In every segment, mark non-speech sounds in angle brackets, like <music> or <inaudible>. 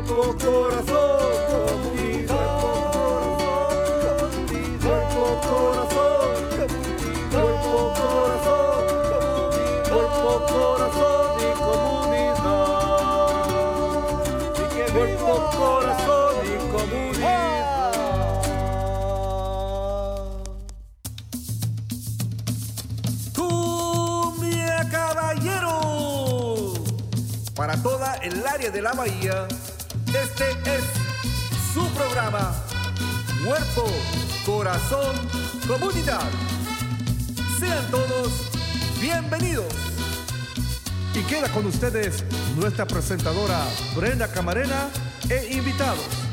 Cuerpo, corazón, comunidad. Cuerpo, corazón, cuerpo, corazón, cuerpo, corazón y comunidad. Cuerpo, corazón y comunidad. Para toda el área de la bahía, Cuerpo, corazón, comunidad. Sean todos bienvenidos. Y queda con ustedes nuestra presentadora Brenda Camarena e invitados.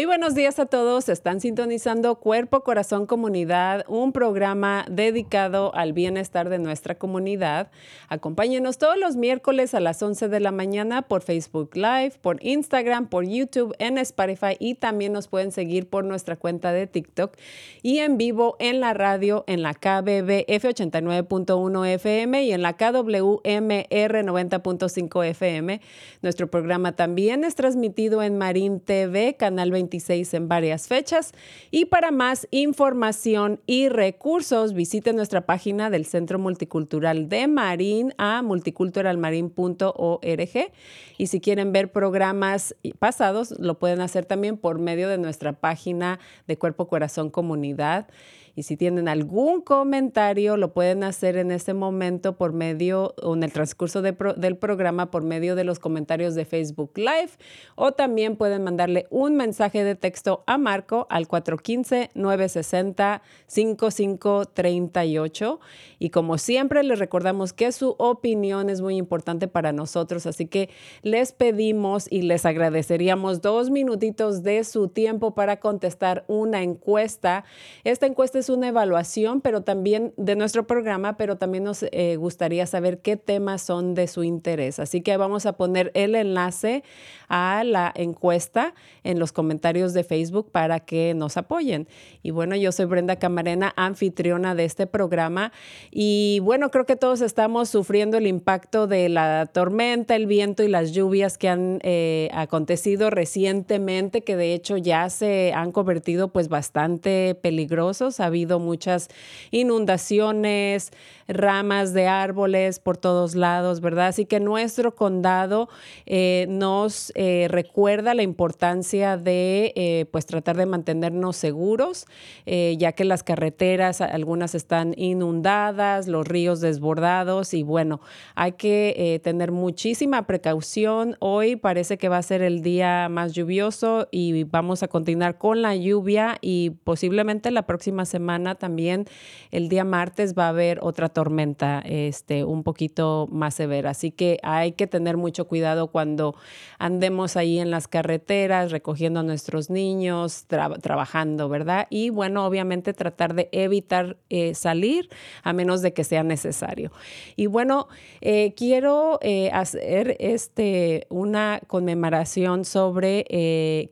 Muy buenos días a todos. Están sintonizando Cuerpo, Corazón, Comunidad, un programa dedicado al bienestar de nuestra comunidad. Acompáñenos todos los miércoles a las 11 de la mañana por Facebook Live, por Instagram, por YouTube, en Spotify y también nos pueden seguir por nuestra cuenta de TikTok y en vivo en la radio en la KBB F89.1 FM y en la KWMR 90.5 FM. Nuestro programa también es transmitido en Marín TV, Canal 26 en varias fechas. Y para más información y recursos, visite nuestra página del Centro Multicultural de Marín a multiculturalmarin.org. Y si quieren ver programas pasados, lo pueden hacer también por medio de nuestra página de Cuerpo Corazón Comunidad. Y si tienen algún comentario, lo pueden hacer en este momento por medio o en el transcurso del programa por medio de los comentarios de Facebook Live o también pueden mandarle un mensaje de texto a Marco al 415-960-5538. Y como siempre, les recordamos que su opinión es muy importante para nosotros, así que les pedimos y les agradeceríamos dos minutitos de su tiempo para contestar una encuesta. Esta encuesta es una evaluación, pero también de nuestro programa, pero también nos eh, gustaría saber qué temas son de su interés. Así que vamos a poner el enlace a la encuesta en los comentarios de Facebook para que nos apoyen. Y bueno, yo soy Brenda Camarena, anfitriona de este programa. Y bueno, creo que todos estamos sufriendo el impacto de la tormenta, el viento y las lluvias que han eh, acontecido recientemente, que de hecho ya se han convertido pues bastante peligrosos. Ha habido muchas inundaciones, ramas de árboles por todos lados, ¿verdad? Así que nuestro condado eh, nos eh, recuerda la importancia de eh, pues tratar de mantenernos seguros, ya que las carreteras, algunas están inundadas, los ríos desbordados y bueno, hay que tener muchísima precaución. Hoy parece que va a ser el día más lluvioso y vamos a continuar con la lluvia y posiblemente la próxima semana también el día martes va a haber otra tormenta este un poquito más severa, así que hay que tener mucho cuidado cuando andemos ahí en las carreteras recogiendo a nuestros niños, tra- trabajando, ¿verdad? Y bueno, obviamente tratar de evitar eh, salir a menos de que sea necesario. Y bueno, eh, quiero eh, hacer este, una conmemoración sobre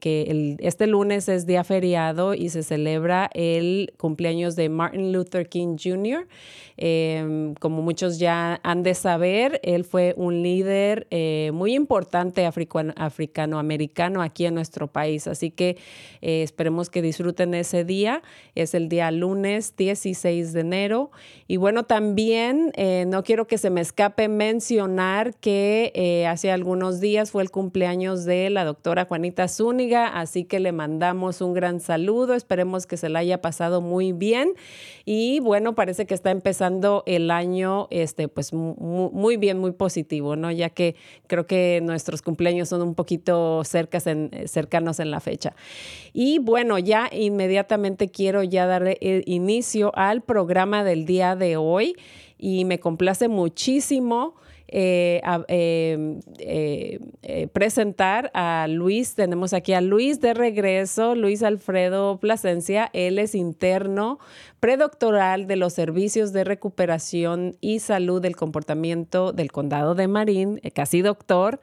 que este lunes es día feriado y se celebra el cumpleaños cumpleaños de Martin Luther King Jr. Em, como muchos ya han de saber, él fue un líder eh, muy importante africano-americano aquí en nuestro país. Así que eh, esperemos que disfruten ese día. Es el día lunes 16 de enero. Y bueno, también eh, no quiero que se me escape mencionar que hace algunos días fue el cumpleaños de la doctora Juanita Zúñiga, así que le mandamos un gran saludo. Esperemos que se la haya pasado muy bien. Y bueno, parece que está empezando el año este, pues muy, bien, muy positivo, ¿no? Ya que creo que nuestros cumpleaños son un poquito cercas en, cercanos en la fecha. Y bueno, ya inmediatamente quiero ya darle inicio al programa del día de hoy y me complace muchísimo eh, em, eh, eh, presentar a Luis. Tenemos aquí a Luis de regreso, Luis Alfredo Plasencia. Él es interno predoctoral de los servicios de recuperación y salud del comportamiento del condado de Marín, casi doctor.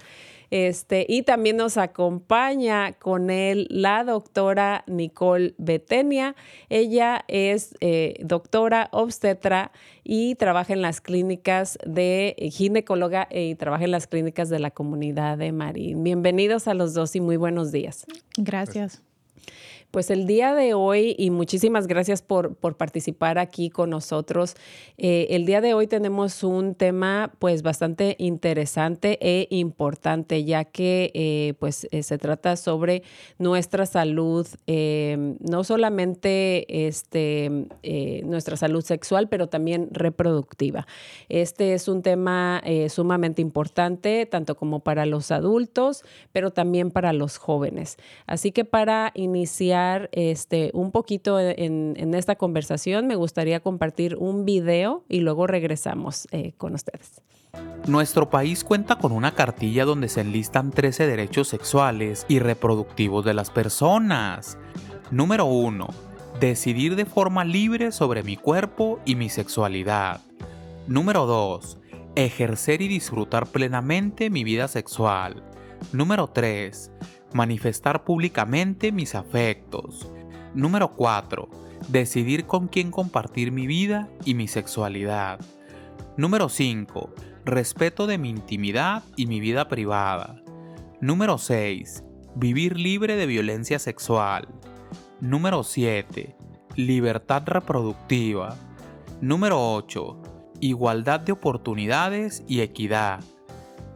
Este, y también nos acompaña con él la doctora Nicole Betenia. Ella es eh, doctora obstetra y trabaja en las clínicas de ginecóloga y trabaja en las clínicas de la comunidad de Marín. Bienvenidos a los dos y muy buenos días. Gracias. Pues el día de hoy, y muchísimas gracias por, por participar aquí con nosotros, eh, el día de hoy tenemos un tema pues bastante interesante e importante, ya que eh, pues eh, se trata sobre nuestra salud, no solamente este, nuestra salud sexual, pero también reproductiva. Este es un tema sumamente importante, tanto como para los adultos, pero también para los jóvenes. Así que para iniciar, este, un poquito en, esta conversación, me gustaría compartir un video y luego regresamos eh, con ustedes. Nuestro país cuenta con una cartilla donde se enlistan 13 derechos sexuales y reproductivos de las personas. Número 1. Decidir de forma libre sobre mi cuerpo y mi sexualidad. Número 2. Ejercer y disfrutar plenamente mi vida sexual. Número 3 manifestar públicamente mis afectos. Número 4. Decidir con quién compartir mi vida y mi sexualidad. Número 5. Respeto de mi intimidad y mi vida privada. Número 6. Vivir libre de violencia sexual. Número 7. Libertad reproductiva. Número 8. Igualdad de oportunidades y equidad.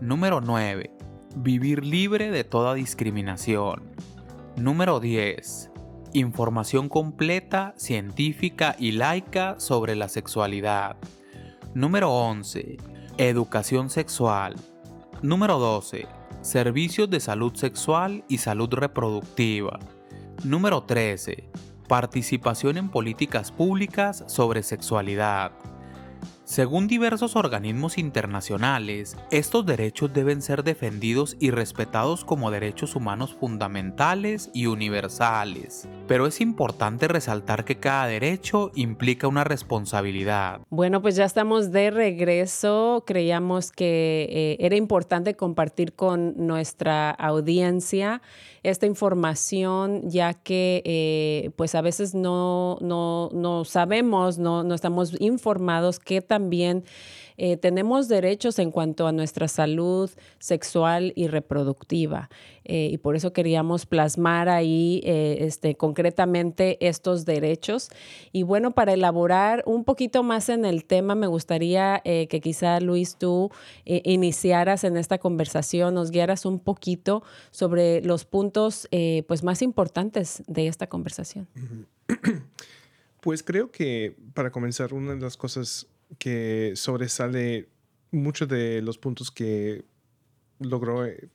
Número 9. Vivir libre de toda discriminación. Número 10. Información completa, científica y laica sobre la sexualidad. Número 11. Educación sexual. Número 12. Servicios de salud sexual y salud reproductiva. Número 13. Participación en políticas públicas sobre sexualidad. Según diversos organismos internacionales, estos derechos deben ser defendidos y respetados como derechos humanos fundamentales y universales. Pero es importante resaltar que cada derecho implica una responsabilidad. Bueno, pues ya estamos de regreso. Creíamos que eh, era importante compartir con nuestra audiencia esta información, ya que eh, pues a veces no, no, no sabemos, no, no estamos informados que también eh, tenemos derechos en cuanto a nuestra salud sexual y reproductiva. Eh, y por eso queríamos plasmar ahí eh, este, concretamente estos derechos. Y bueno, para elaborar un poquito más en el tema, me gustaría que quizá Luis tú iniciaras en esta conversación, nos guiaras un poquito sobre los puntos pues más importantes de esta conversación. <clears throat> Pues creo que para comenzar, una de las cosas que sobresale muchos de los puntos que logró eh,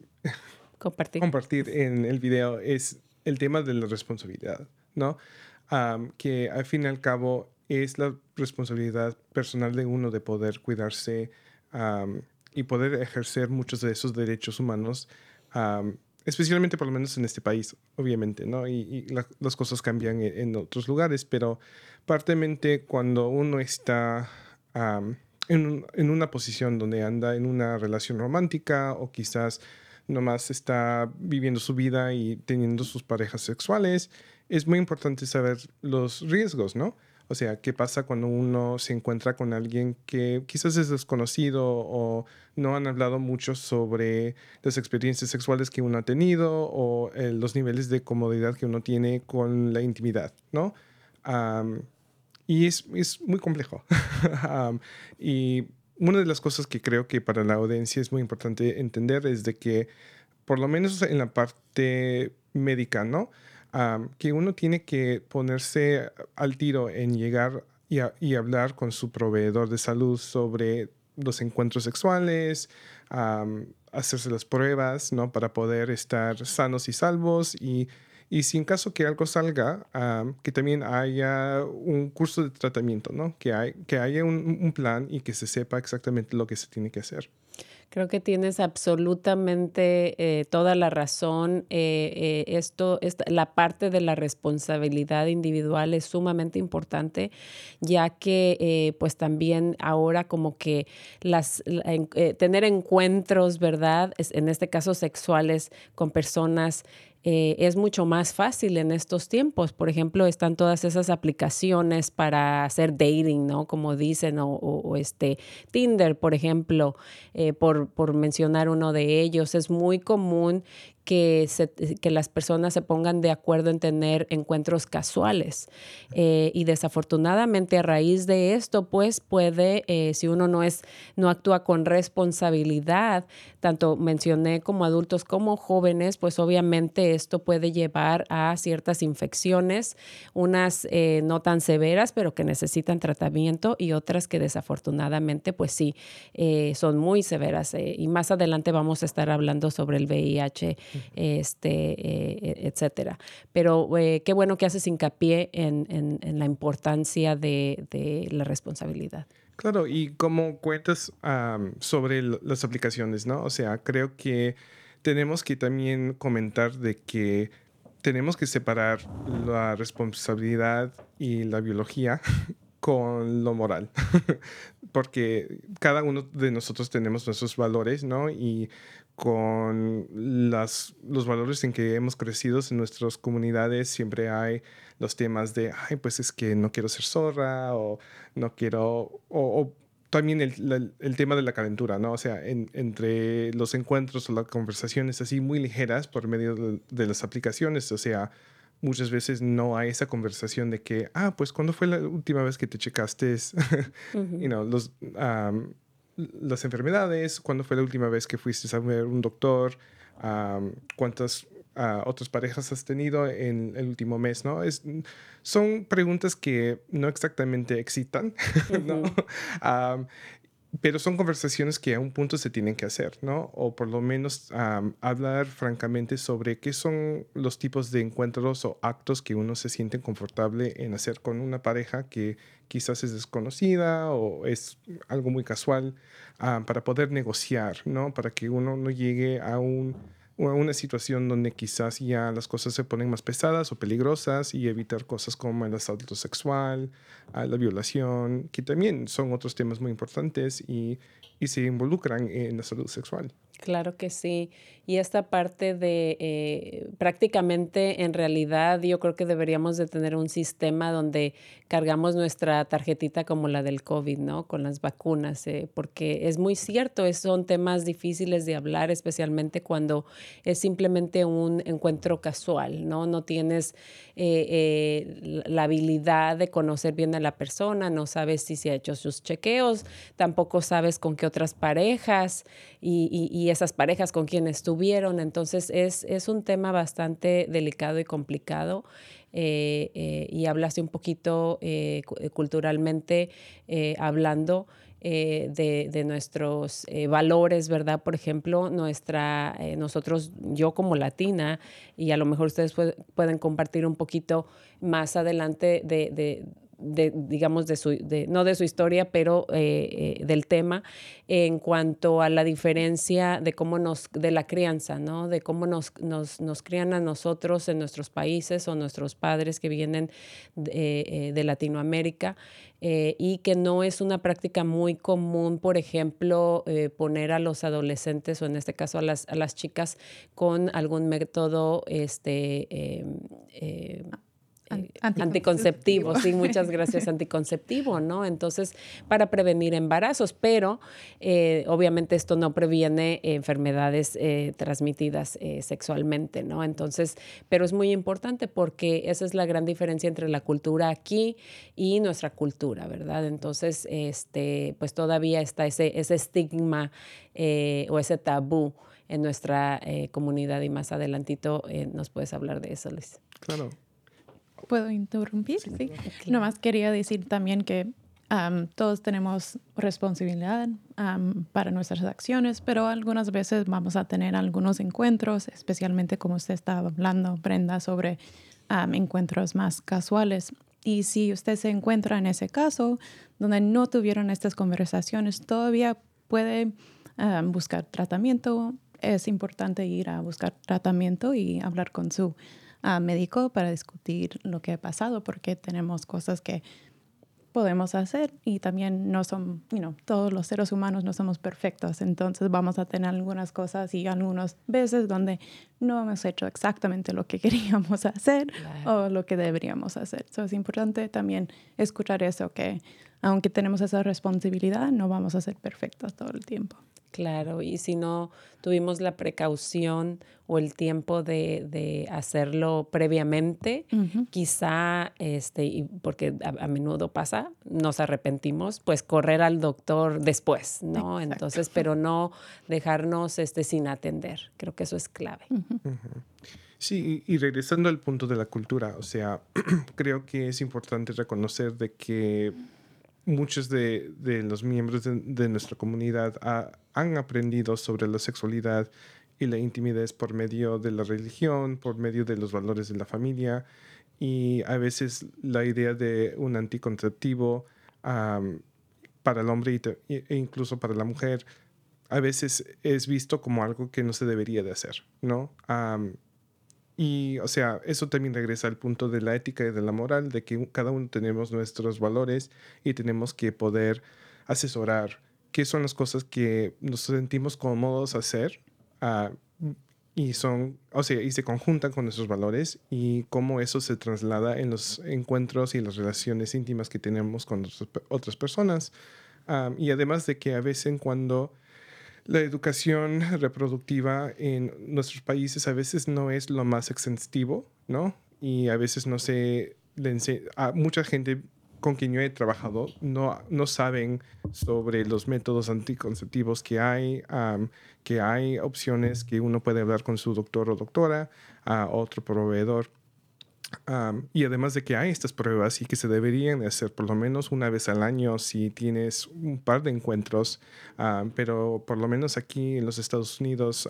compartir. compartir en el video es el tema de la responsabilidad, ¿no? que al fin y al cabo es la responsabilidad personal de uno de poder cuidarse y poder ejercer muchos de esos derechos humanos, especialmente por lo menos en este país, obviamente, ¿no? Y, las cosas cambian en, en, otros lugares, pero partemente cuando uno está en, una posición donde anda en una relación romántica o quizás nomás está viviendo su vida y teniendo sus parejas sexuales, es muy importante saber los riesgos, ¿no? O sea, ¿qué pasa cuando uno se encuentra con alguien que quizás es desconocido o no han hablado mucho sobre las experiencias sexuales que uno ha tenido o eh, los niveles de comodidad que uno tiene con la intimidad, ¿no? Y es, es, muy complejo. <laughs> y una de las cosas que creo que para la audiencia es muy importante entender es de que, por lo menos en la parte médica, ¿no? que uno tiene que ponerse al tiro en llegar y, hablar con su proveedor de salud sobre los encuentros sexuales, hacerse las pruebas, ¿no? Para poder estar sanos y salvos y, y si en caso que algo salga, que también haya un curso de tratamiento, ¿no? Que, hay, que haya un plan y que se sepa exactamente lo que se tiene que hacer. Creo que tienes absolutamente eh, toda la razón. Eh, eh, esto, la parte de la responsabilidad individual es sumamente importante, ya que pues también ahora como que las, tener encuentros, ¿verdad? en este caso sexuales con personas eh, es mucho más fácil en estos tiempos. Por ejemplo, están todas esas aplicaciones para hacer dating, ¿no? Como dicen, o, este Tinder, por ejemplo, eh, por, por mencionar uno de ellos. Es muy común que, que las personas se pongan de acuerdo en tener encuentros casuales. Eh, y desafortunadamente a raíz de esto, pues puede, eh, si uno no, es, no actúa con responsabilidad, tanto mencioné como adultos como jóvenes, pues obviamente esto puede llevar a ciertas infecciones, unas eh, no tan severas, pero que necesitan tratamiento y otras que desafortunadamente, pues sí, son muy severas. y más adelante vamos a estar hablando sobre el VIH este, eh, e, etcétera. Pero eh, qué bueno que haces hincapié en, la importancia de, de, la responsabilidad. Claro, y como cuentas sobre las aplicaciones, ¿no? O sea, creo que tenemos que también comentar de que tenemos que separar la responsabilidad y la biología <laughs> con lo moral, <laughs> porque cada uno de nosotros tenemos nuestros valores, ¿no? Y con las, los valores en que hemos crecido en nuestras comunidades, siempre hay los temas de, ay, pues es que no quiero ser zorra o no quiero, o, también el, el, tema de la calentura, ¿no? O sea, entre los encuentros o las conversaciones así muy ligeras por medio de, las aplicaciones, o sea, muchas veces no hay esa conversación de que, ah, pues, ¿cuándo fue la última vez que te checaste? <laughs> you know, los, las enfermedades, cuándo fue la última vez que fuiste a ver un doctor, cuántas ah, otras parejas has tenido en el último mes, ¿no? Es, son preguntas que no exactamente excitan, <laughs> ¿no? Pero son conversaciones que a un punto se tienen que hacer, ¿no? O por lo menos hablar francamente sobre qué son los tipos de encuentros o actos que uno se siente confortable en hacer con una pareja que quizás es desconocida o es algo muy casual, para poder negociar, ¿no? Para que uno no llegue a un una situación donde quizás ya las cosas se ponen más pesadas o peligrosas y evitar cosas como el asalto sexual, la violación, que también son otros temas muy importantes y, y se involucran en la salud sexual. Claro que sí. Y esta parte de eh, prácticamente en realidad yo creo que deberíamos de tener un sistema donde cargamos nuestra tarjetita como la del COVID, ¿no? Con las vacunas, eh, porque es muy cierto, son temas difíciles de hablar, especialmente cuando es simplemente un encuentro casual, ¿no? No tienes eh, la habilidad de conocer bien a la persona, no sabes si se ha hecho sus chequeos, tampoco sabes con qué otras parejas y, y esas parejas con quienes estuvieron. Entonces es, es un tema bastante delicado y complicado. Eh, eh, y hablaste un poquito eh, culturalmente hablando de, de, nuestros valores, ¿verdad? Por ejemplo, nuestra, nosotros, yo como latina, y a lo mejor ustedes pueden compartir un poquito más adelante de de, digamos, de su, no de su historia, pero eh, eh, del tema, en cuanto a la diferencia de cómo nos, de la crianza, ¿no? De cómo nos, nos, nos crían a nosotros en nuestros países o nuestros padres que vienen de, eh, Latinoamérica y que no es una práctica muy común, por ejemplo, poner a los adolescentes o en este caso a las, a las chicas con algún método, este, Anticonceptivo, sí, <laughs> muchas gracias, anticonceptivo, ¿no? Entonces, para prevenir embarazos, pero eh, obviamente esto no previene enfermedades eh, transmitidas eh, sexualmente, ¿no? Entonces, pero es muy importante porque esa es la gran diferencia entre la cultura aquí y nuestra cultura, ¿verdad? Entonces, este, pues todavía está ese, ese estigma o ese tabú en nuestra comunidad y más adelantito nos puedes hablar de eso, Luis. Claro. ¿Puedo interrumpir? Sí. Nomás quería decir también que todos tenemos responsabilidad para nuestras acciones, pero algunas veces vamos a tener algunos encuentros, especialmente como usted estaba hablando, Brenda, sobre encuentros más casuales. Y si usted se encuentra en ese caso donde no tuvieron estas conversaciones, todavía puede buscar tratamiento. Es importante ir a buscar tratamiento y hablar con su médico para discutir lo que ha pasado, porque tenemos cosas que podemos hacer y también no son, you know, todos los seres humanos no somos perfectos, entonces vamos a tener algunas cosas y algunas veces donde no hemos hecho exactamente lo que <laughs> queríamos hacer o lo que deberíamos hacer. Entonces es importante también escuchar eso, que aunque tenemos esa responsabilidad, no vamos a ser perfectos todo el tiempo. Claro, y si no tuvimos la precaución o el tiempo de, hacerlo previamente, quizá, este, porque a, menudo pasa, nos arrepentimos, pues correr al doctor después, ¿no? Entonces, pero no dejarnos este, sin atender. Creo que eso es clave. Sí, y regresando al punto de la cultura, o sea, <clears throat> creo que es importante reconocer de que muchos de, los miembros de, nuestra comunidad han aprendido sobre la sexualidad y la intimidad por medio de la religión, por medio de los valores de la familia y a veces la idea de un anticonceptivo para el hombre e incluso para la mujer a veces es visto como algo que no se debería de hacer, ¿no? Y, o sea, eso también regresa al punto de la ética y de la moral, de que cada uno tenemos nuestros valores y tenemos que poder asesorar qué son las cosas que nos sentimos cómodos hacer uh, y son, o sea, y se conjuntan con nuestros valores y cómo eso se traslada en los encuentros y las relaciones íntimas que tenemos con otras personas. Uh, y además de que a veces cuando la educación <laughs> reproductiva en nuestros países a veces no es lo más extensivo, ¿no? Y a veces no se le mucha gente con quien yo he trabajado no, no saben sobre los métodos anticonceptivos que hay, que hay opciones que uno puede hablar con su doctor o doctora, a otro proveedor y además de que hay estas pruebas y que se deberían hacer por lo menos una vez al año si tienes un par de encuentros, pero por lo menos aquí en los Estados Unidos,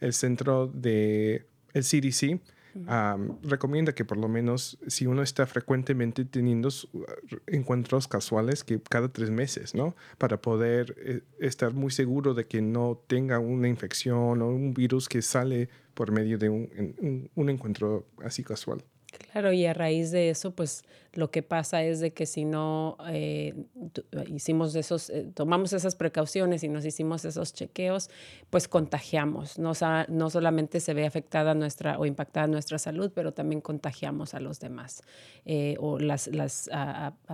el centro de el CDC recomienda que por lo menos si uno está frecuentemente teniendo encuentros casuales, que cada tres meses, ¿no? Para poder eh, estar muy seguro de que no tenga una infección o un virus que sale por medio de un encuentro así casual. Claro, y a raíz de eso, pues lo que pasa es de que si no eh, hicimos esos, eh, tomamos esas precauciones y nos hicimos esos chequeos, pues contagiamos. No, no solamente se ve afectada nuestra o impactada nuestra salud, pero también contagiamos a los demás eh, o las, las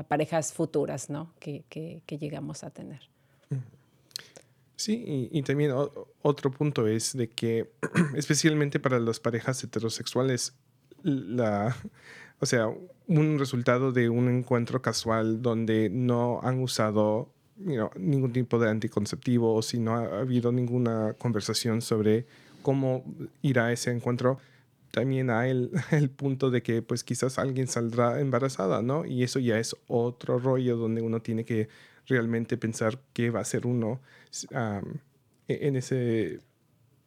parejas futuras, ¿no? Que, que, llegamos a tener. Sí, y, y, también otro punto es de que, <clears throat> especialmente para las parejas heterosexuales, la, o sea, un resultado de un encuentro casual donde no han usado ningún tipo de anticonceptivo o si no ha habido ninguna conversación sobre cómo irá ese encuentro, también hay el, <laughs> el, punto de que pues quizás alguien saldrá embarazada, ¿no? Y eso ya es otro rollo donde uno tiene que realmente pensar qué va a hacer uno e, en, ese,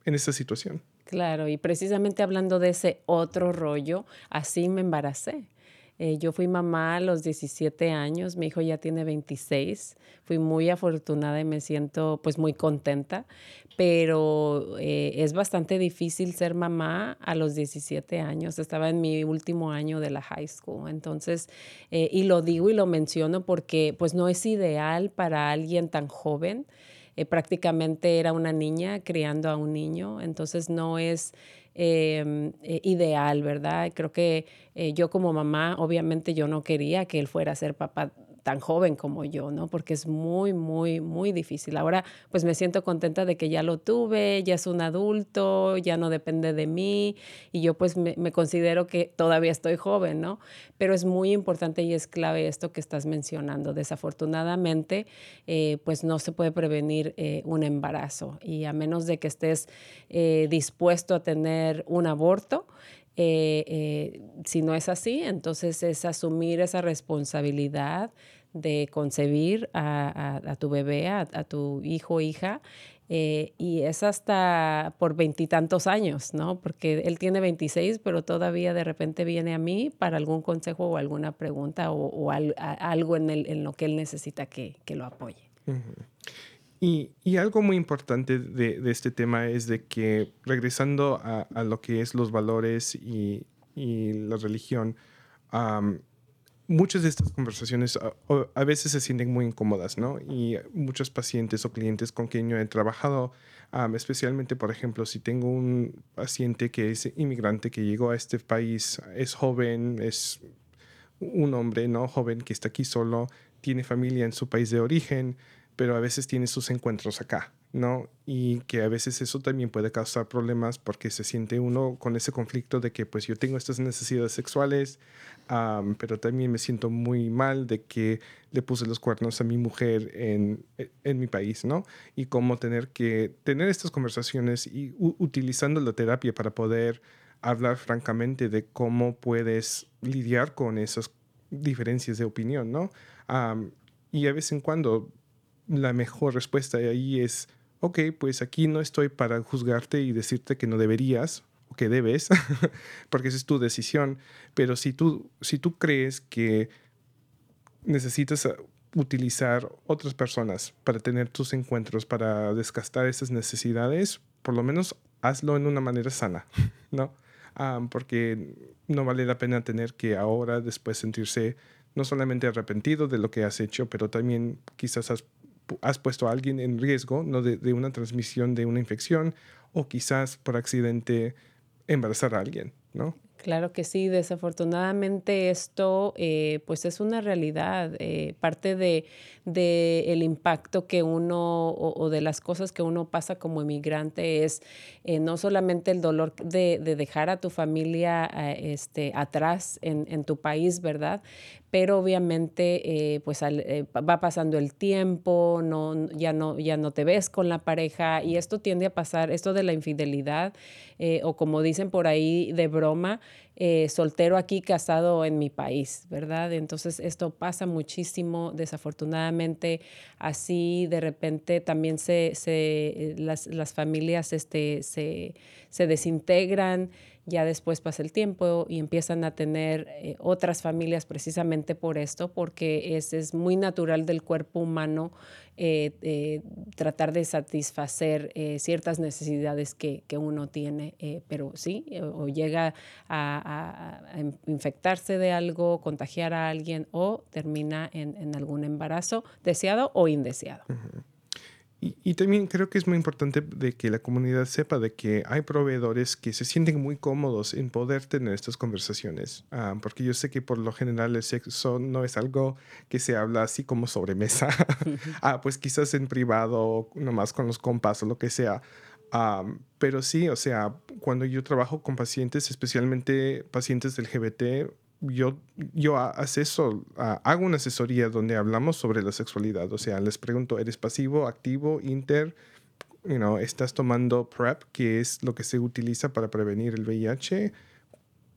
en esa situación. Claro, y precisamente hablando de ese otro rollo, así me embaracé. Eh, yo fui mamá a los 17 años, mi hijo ya tiene 26, fui muy afortunada y me siento pues muy contenta, pero eh, es bastante difícil ser mamá a los 17 años, estaba en mi último año de la high school, entonces, eh, y lo digo y lo menciono porque pues no es ideal para alguien tan joven. Eh, prácticamente era una niña criando a un niño, entonces no es em, eh, ideal, ¿verdad? Creo que eh, yo como mamá, obviamente yo no quería que él fuera a ser papá tan joven como yo, ¿no? Porque es muy, muy, muy difícil. Ahora, pues me siento contenta de que ya lo tuve, ya es un adulto, ya no depende de mí y yo pues me, considero que todavía estoy joven, ¿no? Pero es muy importante y es clave esto que estás mencionando. Desafortunadamente, eh, pues no se puede prevenir eh, un embarazo y a menos de que estés eh, dispuesto a tener un aborto, eh, eh, si no es así, entonces es asumir esa responsabilidad de concebir a, tu bebé, a, tu hijo o hija, eh, y es hasta por veintitantos años, ¿no? Porque él tiene 26, pero todavía de repente viene a mí para algún consejo o alguna pregunta o, algo en, el, en, lo que él necesita que, que lo apoye. Y, algo muy importante de, este tema es de que regresando a, lo que es los valores y, la religión, muchas de estas conversaciones a, veces se sienten muy incómodas, ¿no? Y muchos pacientes o clientes con quien yo he trabajado, especialmente, por ejemplo, si tengo un paciente que es inmigrante, que llegó a este país, es joven, es un hombre, ¿no? Joven que está aquí solo, tiene familia en su país de origen, pero a veces tiene sus encuentros acá, ¿no? Y que a veces eso también puede causar problemas porque se siente uno con ese conflicto de que pues yo tengo estas necesidades sexuales, pero también me siento muy mal de que le puse los cuernos a mi mujer en, e, en mi país, ¿no? Y cómo tener que tener estas conversaciones y utilizando la terapia para poder hablar francamente de cómo puedes lidiar con esas diferencias de opinión, ¿no? y a vez en cuando la mejor respuesta ahí es, ok, pues aquí no estoy para juzgarte y decirte que no deberías o que debes, <laughs> porque esa es tu decisión, pero si tú, si tú crees que necesitas ah, utilizar otras personas para tener tus encuentros, para desgastar esas necesidades, por lo menos hazlo en una manera sana, <laughs> ¿no? Ah, porque no vale la pena tener que ahora después sentirse no solamente arrepentido de lo que has hecho, pero también quizás has has puesto a alguien en riesgo ¿no? de, una transmisión de una infección o quizás por accidente embarazar a alguien, ¿no? Claro que sí, desafortunadamente esto eh, pues es una realidad, eh, parte de, el impacto que uno o, de las cosas que uno pasa como inmigrante es eh, no solamente el dolor de, dejar a tu familia este, atrás en, tu país, ¿verdad? Pero obviamente pues va pasando el tiempo, no, ya, no, ya no te ves con la pareja y esto tiende a pasar, esto de la infidelidad o como dicen por ahí de broma, eh, soltero aquí, casado en mi país, ¿verdad? Entonces esto pasa muchísimo, desafortunadamente, así de repente también se, se las, las, familias este, se, se desintegran ya después pasa el tiempo y empiezan a tener eh, otras familias precisamente por esto, porque es, es muy natural del cuerpo humano eh, eh, tratar de satisfacer ciertas necesidades que, que uno tiene, pero sí, o llega a, infectarse de algo, contagiar a alguien o termina en algún embarazo deseado o indeseado. Y, también creo que es muy importante de que la comunidad sepa de que hay proveedores que se sienten muy cómodos en poder tener estas conversaciones, ah, porque yo sé que por lo general el sexo no es algo que se habla así como sobre mesa, <laughs> ah, pues quizás en privado, nomás con los compas o lo que sea. Ah, pero sí, o sea, cuando yo trabajo con pacientes, especialmente pacientes del GBT, yo, yo hago una asesoría donde hablamos sobre la sexualidad. O sea, les pregunto, ¿eres pasivo, activo, inter? You ¿Estás tomando PrEP, que es lo que se utiliza para prevenir el VIH?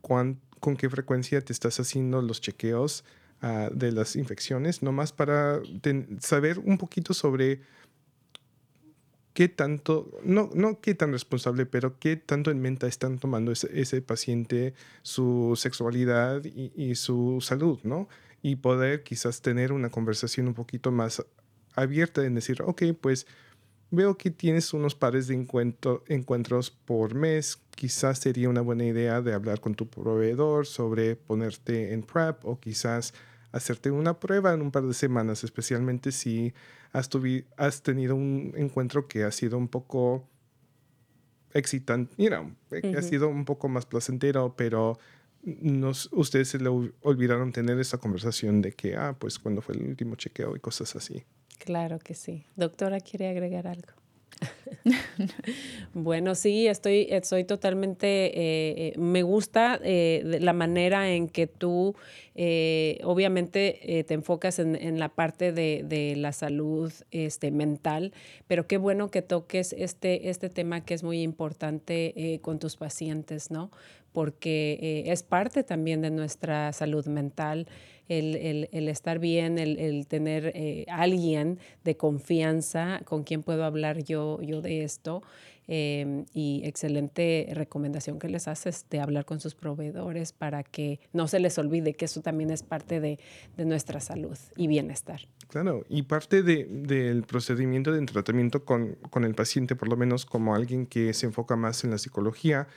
¿Con qué frecuencia te estás haciendo los chequeos ah, de las infecciones? Nomás para saber un poquito sobre qué tanto, no, no qué tan responsable, pero qué tanto en mente están tomando ese, paciente su sexualidad y, su salud, ¿no? Y poder quizás tener una conversación un poquito más abierta en decir, ok, pues veo que tienes unos pares de encuentros por mes, quizás sería una buena idea de hablar con tu proveedor sobre ponerte en PrEP o quizás hacerte una prueba en un par de semanas, especialmente si has, has tenido un encuentro que ha sido un poco excitante, you know, ha sido un poco más placentero, pero nos, ustedes se le olvidaron tener esa conversación de que, ah, pues cuando fue el último chequeo y cosas así. Claro que sí. Doctora, ¿quiere agregar algo? <laughs> bueno, sí, estoy, estoy totalmente, eh, eh, me gusta eh, la manera en que tú obviamente te enfocas en, la parte de, la salud este, mental, pero qué bueno que toques este, este tema que es muy importante con tus pacientes, ¿no? Porque es parte también de nuestra salud mental el, estar bien, el, tener eh, alguien de confianza con quien puedo hablar yo, yo de esto. Em, y excelente recomendación que les haces de hablar con sus proveedores para que no se les olvide que eso también es parte de, nuestra salud y bienestar. Claro, y parte del procedimiento de tratamiento con, con el paciente, por lo menos como alguien que se enfoca más en la psicología,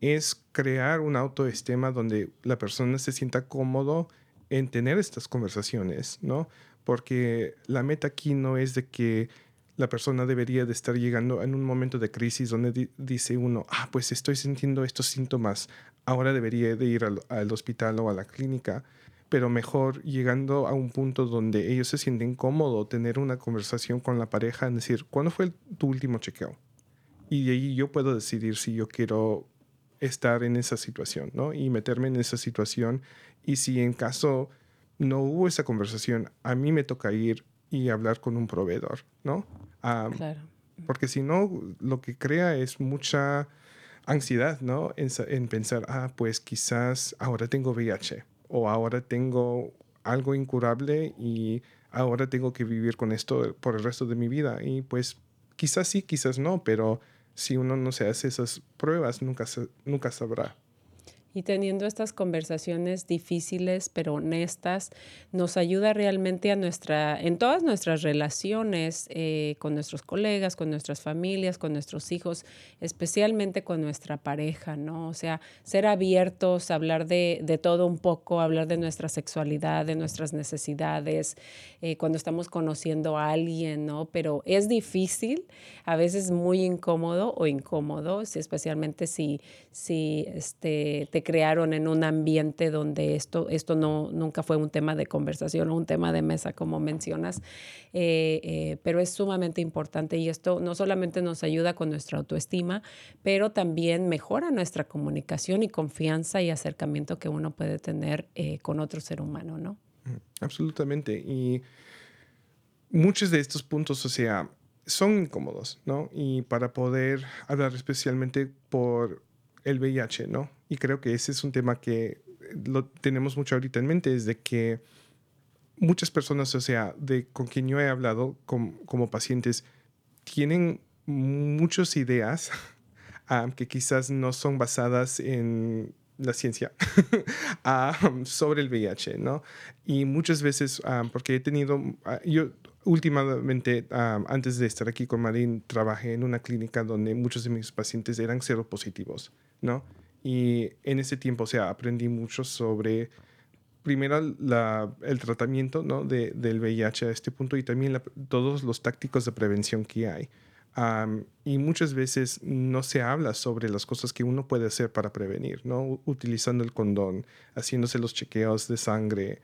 es crear un autoestima donde la persona se sienta cómodo en tener estas conversaciones, ¿no? Porque la meta aquí no es de que la persona debería de estar llegando en un momento de crisis donde dice uno, ah, pues estoy sintiendo estos síntomas, ahora debería de ir al, hospital o a la clínica, pero mejor llegando a un punto donde ellos se sienten cómodos, tener una conversación con la pareja, en decir, ¿cuándo fue tu último chequeo? Y de ahí yo puedo decidir si yo quiero estar en esa situación, ¿no? Y meterme en esa situación. Y si en caso no hubo esa conversación, a mí me toca ir y hablar con un proveedor, ¿no? claro. Porque si no, lo que crea es mucha ansiedad, ¿no? En, en, pensar, ah, pues quizás ahora tengo VIH o ahora tengo algo incurable y ahora tengo que vivir con esto por el resto de mi vida. Y pues quizás sí, quizás no, pero si uno no se hace esas pruebas, nunca, nunca sabrá. Y teniendo estas conversaciones difíciles pero honestas, nos ayuda realmente a nuestra, en todas nuestras relaciones eh, con nuestros colegas, con nuestras familias, con nuestros hijos, especialmente con nuestra pareja, ¿no? O sea, ser abiertos, hablar de, de todo un poco, hablar de nuestra sexualidad, de nuestras necesidades, eh, cuando estamos conociendo a alguien, ¿no? Pero es difícil, a veces muy incómodo o incómodo, especialmente si, si este, te crearon en un ambiente donde esto, esto no, nunca fue un tema de conversación o un tema de mesa, como mencionas, eh, eh, pero es sumamente importante y esto no solamente nos ayuda con nuestra autoestima, pero también mejora nuestra comunicación y confianza y acercamiento que uno puede tener eh, con otro ser humano, ¿no? Mm, absolutamente. Y muchos de estos puntos, o sea, son incómodos, ¿no? Y para poder hablar especialmente por el VIH, ¿no? Y creo que ese es un tema que lo tenemos mucho ahorita en mente, es de que muchas personas, o sea, de con quien yo he hablado como pacientes, tienen muchas ideas <laughs> ah, que quizás no son basadas en la ciencia <laughs> ah, sobre el VIH, ¿no? Y muchas veces, ah, porque he tenido, yo últimamente, antes de estar aquí con Marín, trabajé en una clínica donde muchos de mis pacientes eran seropositivos, ¿no? Y en ese tiempo, o sea, aprendí mucho sobre, primero, la, el tratamiento ¿no? de, del VIH a este punto y también todos los tácticos de prevención que hay. y muchas veces no se habla sobre las cosas que uno puede hacer para prevenir, ¿no? Utilizando el condón, haciéndose los chequeos de sangre.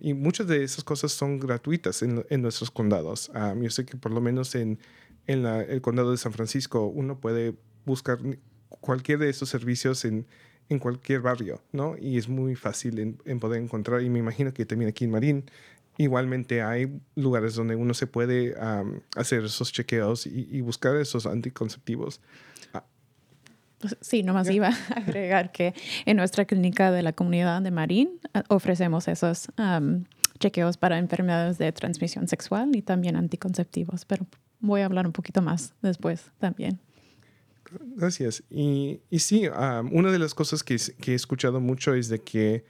y muchas de esas cosas son gratuitas en, en nuestros condados. yo sé que por lo menos en, en la, el condado de San Francisco uno puede buscar cualquier de esos servicios en, en cualquier barrio, ¿no? Y es muy fácil en, poder encontrar. Y me imagino que también aquí en Marín igualmente hay lugares donde uno se puede hacer esos chequeos y, buscar esos anticonceptivos. Ah. Pues sí, nomás iba a agregar que en nuestra clínica de la comunidad de Marín ah, ofrecemos esos chequeos para enfermedades de transmisión sexual y también anticonceptivos, pero voy a hablar un poquito más después también. Gracias. Y, y sí, una de las cosas que, que, he escuchado mucho es de que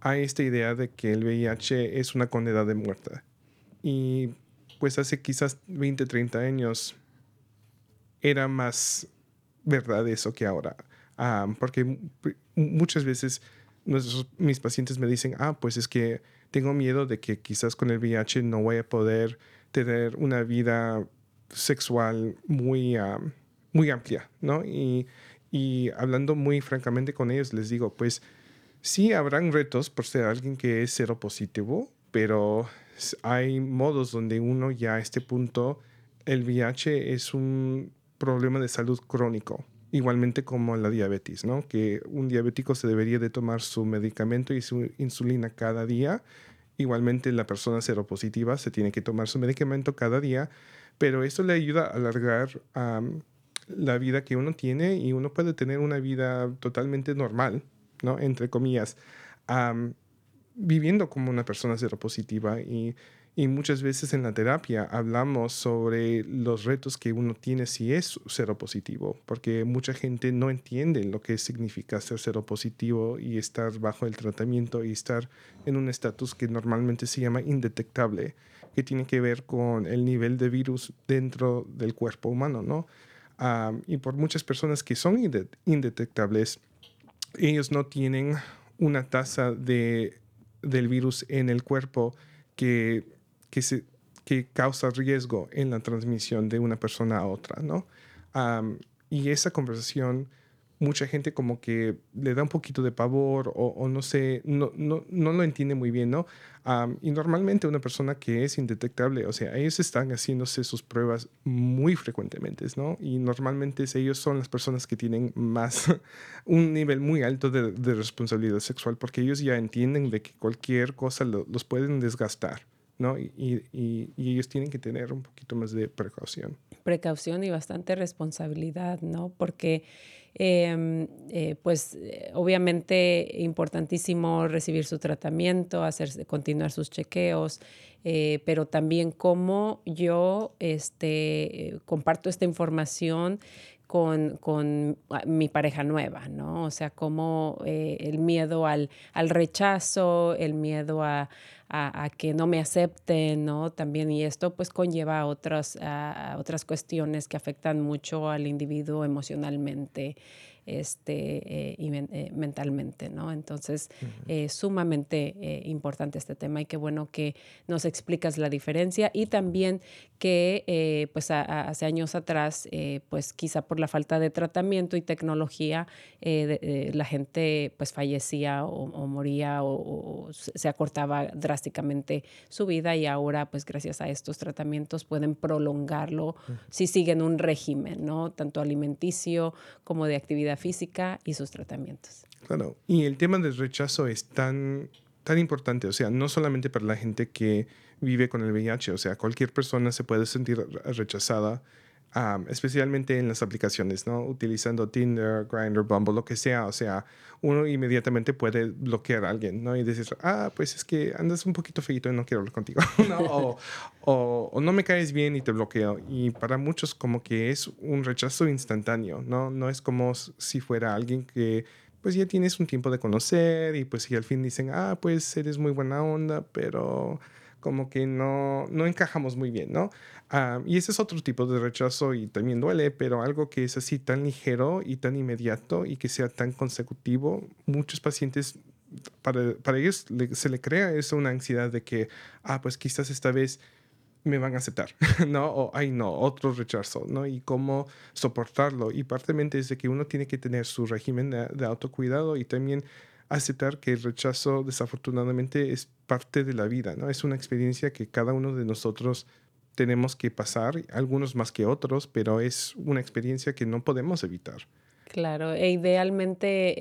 hay esta idea de que el VIH es una condena de muerte. Y pues hace quizás 20, 30 años era más verdad eso que ahora. porque muchas veces nuestros, mis pacientes me dicen, ah, pues es que tengo miedo de que quizás con el VIH no voy a poder tener una vida sexual muy muy amplia, ¿no? Y, y hablando muy francamente con ellos, les digo, pues sí habrán retos por ser alguien que es cero positivo, pero hay modos donde uno ya a este punto, el VIH es un problema de salud crónico, igualmente como la diabetes, ¿no? Que un diabético se debería de tomar su medicamento y su insulina cada día. Igualmente la persona seropositiva se tiene que tomar su medicamento cada día, pero esto le ayuda a alargar la vida que uno tiene y uno puede tener una vida totalmente normal, ¿no? Entre comillas, viviendo como una persona seropositiva y y muchas veces en la terapia hablamos sobre los retos que uno tiene si es seropositivo, porque mucha gente no entiende lo que significa ser seropositivo y estar bajo el tratamiento y estar en un estatus que normalmente se llama indetectable, que tiene que ver con el nivel de virus dentro del cuerpo humano, ¿no? Ah, y por muchas personas que son indetectables, ellos no tienen una tasa de, del virus en el cuerpo que que, se, que causa riesgo en la transmisión de una persona a otra, ¿no? y esa conversación, mucha gente como que le da un poquito de pavor o, no sé, no, no, no, lo entiende muy bien, ¿no? y normalmente una persona que es indetectable, o sea, ellos están haciéndose sus pruebas muy frecuentemente, ¿no? Y normalmente ellos son las personas que tienen más, <laughs> un nivel muy alto de, de responsabilidad sexual porque ellos ya entienden de que cualquier cosa los pueden desgastar. ¿no? Y, y, ellos tienen que tener un poquito más de precaución. Precaución y bastante responsabilidad, ¿no? Porque, em, eh, pues, eh, obviamente, importantísimo recibir su tratamiento, hacer, continuar sus chequeos, eh, pero también cómo yo este, comparto esta información con, con, ah, mi pareja nueva, ¿no? O sea, como el miedo al, al rechazo, el miedo a, a, que no me acepten, ¿no? También, y esto pues conlleva a otras, a otras cuestiones que afectan mucho al individuo emocionalmente este, eh, y eh, mentalmente, ¿no? Entonces, es sumamente importante este tema y qué bueno que nos explicas la diferencia y también que, pues, hace años atrás, pues, quizá por la falta de tratamiento y tecnología, la gente, pues, fallecía o, moría o, se acortaba drásticamente su vida y ahora, pues, gracias a estos tratamientos pueden prolongarlo si siguen un régimen, ¿no? Tanto alimenticio como de actividad física y sus tratamientos. Claro, y el tema del rechazo es tan, tan importante, o sea, no solamente para la gente que vive con el VIH, o sea, cualquier persona se puede sentir rechazada, especialmente en las aplicaciones, ¿no? Utilizando Tinder, Grindr, Bumble, lo que sea, o sea, uno inmediatamente puede bloquear a alguien, ¿no? Y decir, ah, pues es que andas un poquito feito y no quiero hablar contigo, <laughs> ¿no? O, o, o, no me caes bien y te bloqueo. Y para muchos como que es un rechazo instantáneo, ¿no? No es como si fuera alguien que pues ya tienes un tiempo de conocer y pues si al fin dicen, ah, pues eres muy buena onda, pero como que no, no encajamos muy bien, ¿no? Ah, y ese es otro tipo de rechazo y también duele, pero algo que es así tan ligero y tan inmediato y que sea tan consecutivo, muchos pacientes, para, para ellos se le crea eso una ansiedad de que, ah, pues quizás esta vez me van a aceptar, <laughs> ¿no? O, ay, no, otro rechazo, ¿no? Y cómo soportarlo. Y partemente es de que uno tiene que tener su régimen de, de autocuidado y también aceptar que el rechazo desafortunadamente es parte de la vida, ¿no? Es una experiencia que cada uno de nosotros tenemos que pasar, algunos más que otros, pero es una experiencia que no podemos evitar. Claro, e idealmente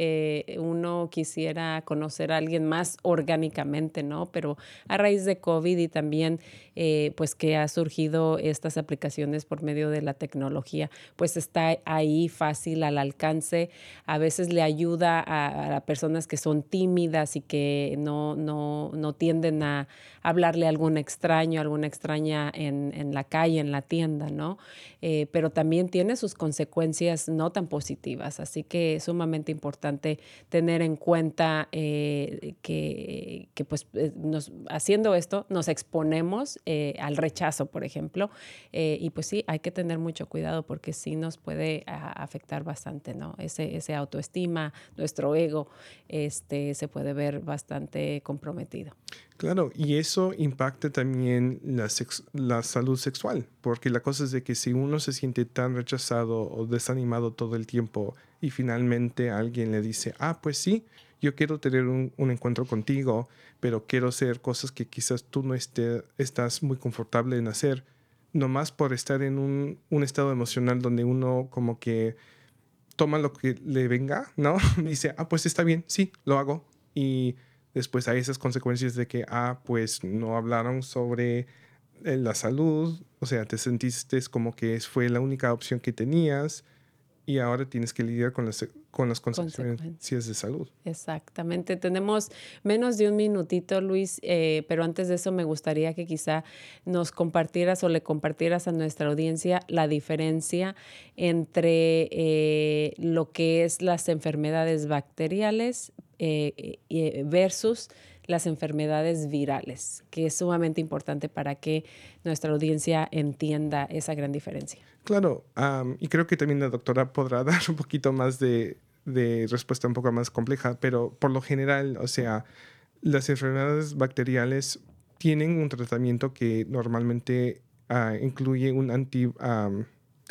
eh, uno quisiera conocer a alguien más orgánicamente, ¿no? Pero a raíz de COVID y también eh, pues que ha surgido estas aplicaciones por medio de la tecnología, pues está ahí fácil al alcance. A veces le ayuda a, a personas que son tímidas y que no, no, no tienden a hablarle a algún extraño, alguna extraña en, en la calle, en la tienda, ¿no? Eh, pero también tiene sus consecuencias no tan positivas. Así que es sumamente importante tener en cuenta eh, que, que, pues, eh, nos, haciendo esto nos exponemos al rechazo, por ejemplo. y pues sí, hay que tener mucho cuidado porque sí nos puede afectar bastante, ¿no? Ese, ese autoestima, nuestro ego, este, se puede ver bastante comprometido. Claro, y eso impacta también la, la, salud sexual, porque la cosa es de que si uno se siente tan rechazado o desanimado todo el tiempo y finalmente alguien le dice, ah, pues sí, yo quiero tener un, encuentro contigo, pero quiero hacer cosas que quizás tú no esté, estás muy confortable en hacer, nomás por estar en un, un estado emocional donde uno como que toma lo que le venga, ¿no? <laughs> Dice, ah, pues está bien, sí, lo hago. Y después hay esas consecuencias de que, ah, pues no hablaron sobre eh, la salud, o sea, te sentiste como que fue la única opción que tenías y ahora tienes que lidiar con las, con las consecuencias de salud. Exactamente. Tenemos menos de un minutito, Luis, eh, pero antes de eso me gustaría que quizá nos compartieras o le compartieras a nuestra audiencia la diferencia entre eh, lo que es las enfermedades bacteriales eh, versus las enfermedades virales, que es sumamente importante para que nuestra audiencia entienda esa gran diferencia. Claro, y creo que también la doctora podrá <laughs> dar un poquito más de, respuesta un poco más compleja, pero por lo general, o sea, las enfermedades bacteriales tienen un tratamiento que normalmente ah, incluye un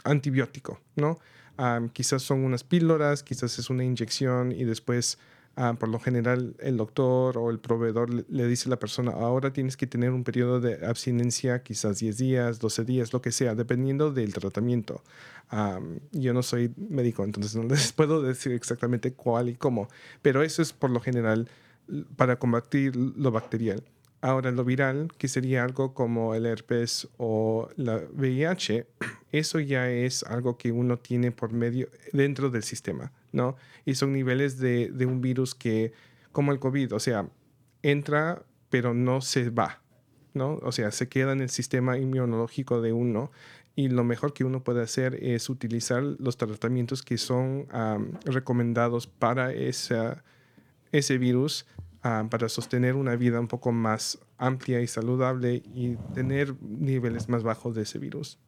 antibiótico, ¿no? quizás son unas píldoras, quizás es una inyección y después Ah, por lo general el doctor o el proveedor le, dice a la persona, ahora tienes que tener un periodo de abstinencia, quizás 10 días, 12 días, lo que sea, dependiendo del tratamiento. yo no soy médico, entonces no <laughs> les puedo decir exactamente cuál y cómo, pero eso es por lo general para combatir lo bacterial. Ahora, lo viral, que sería algo como el herpes o la VIH, <clears throat> eso ya es algo que uno tiene por medio dentro del sistema, ¿no? Y son niveles de, de un virus que, como el COVID, o sea, entra pero no se va, ¿no? O sea, se queda en el sistema inmunológico de uno y lo mejor que uno puede hacer es utilizar los tratamientos que son recomendados para ese virus Ah, para sostener una vida un poco más amplia y saludable y tener niveles más bajos de ese virus.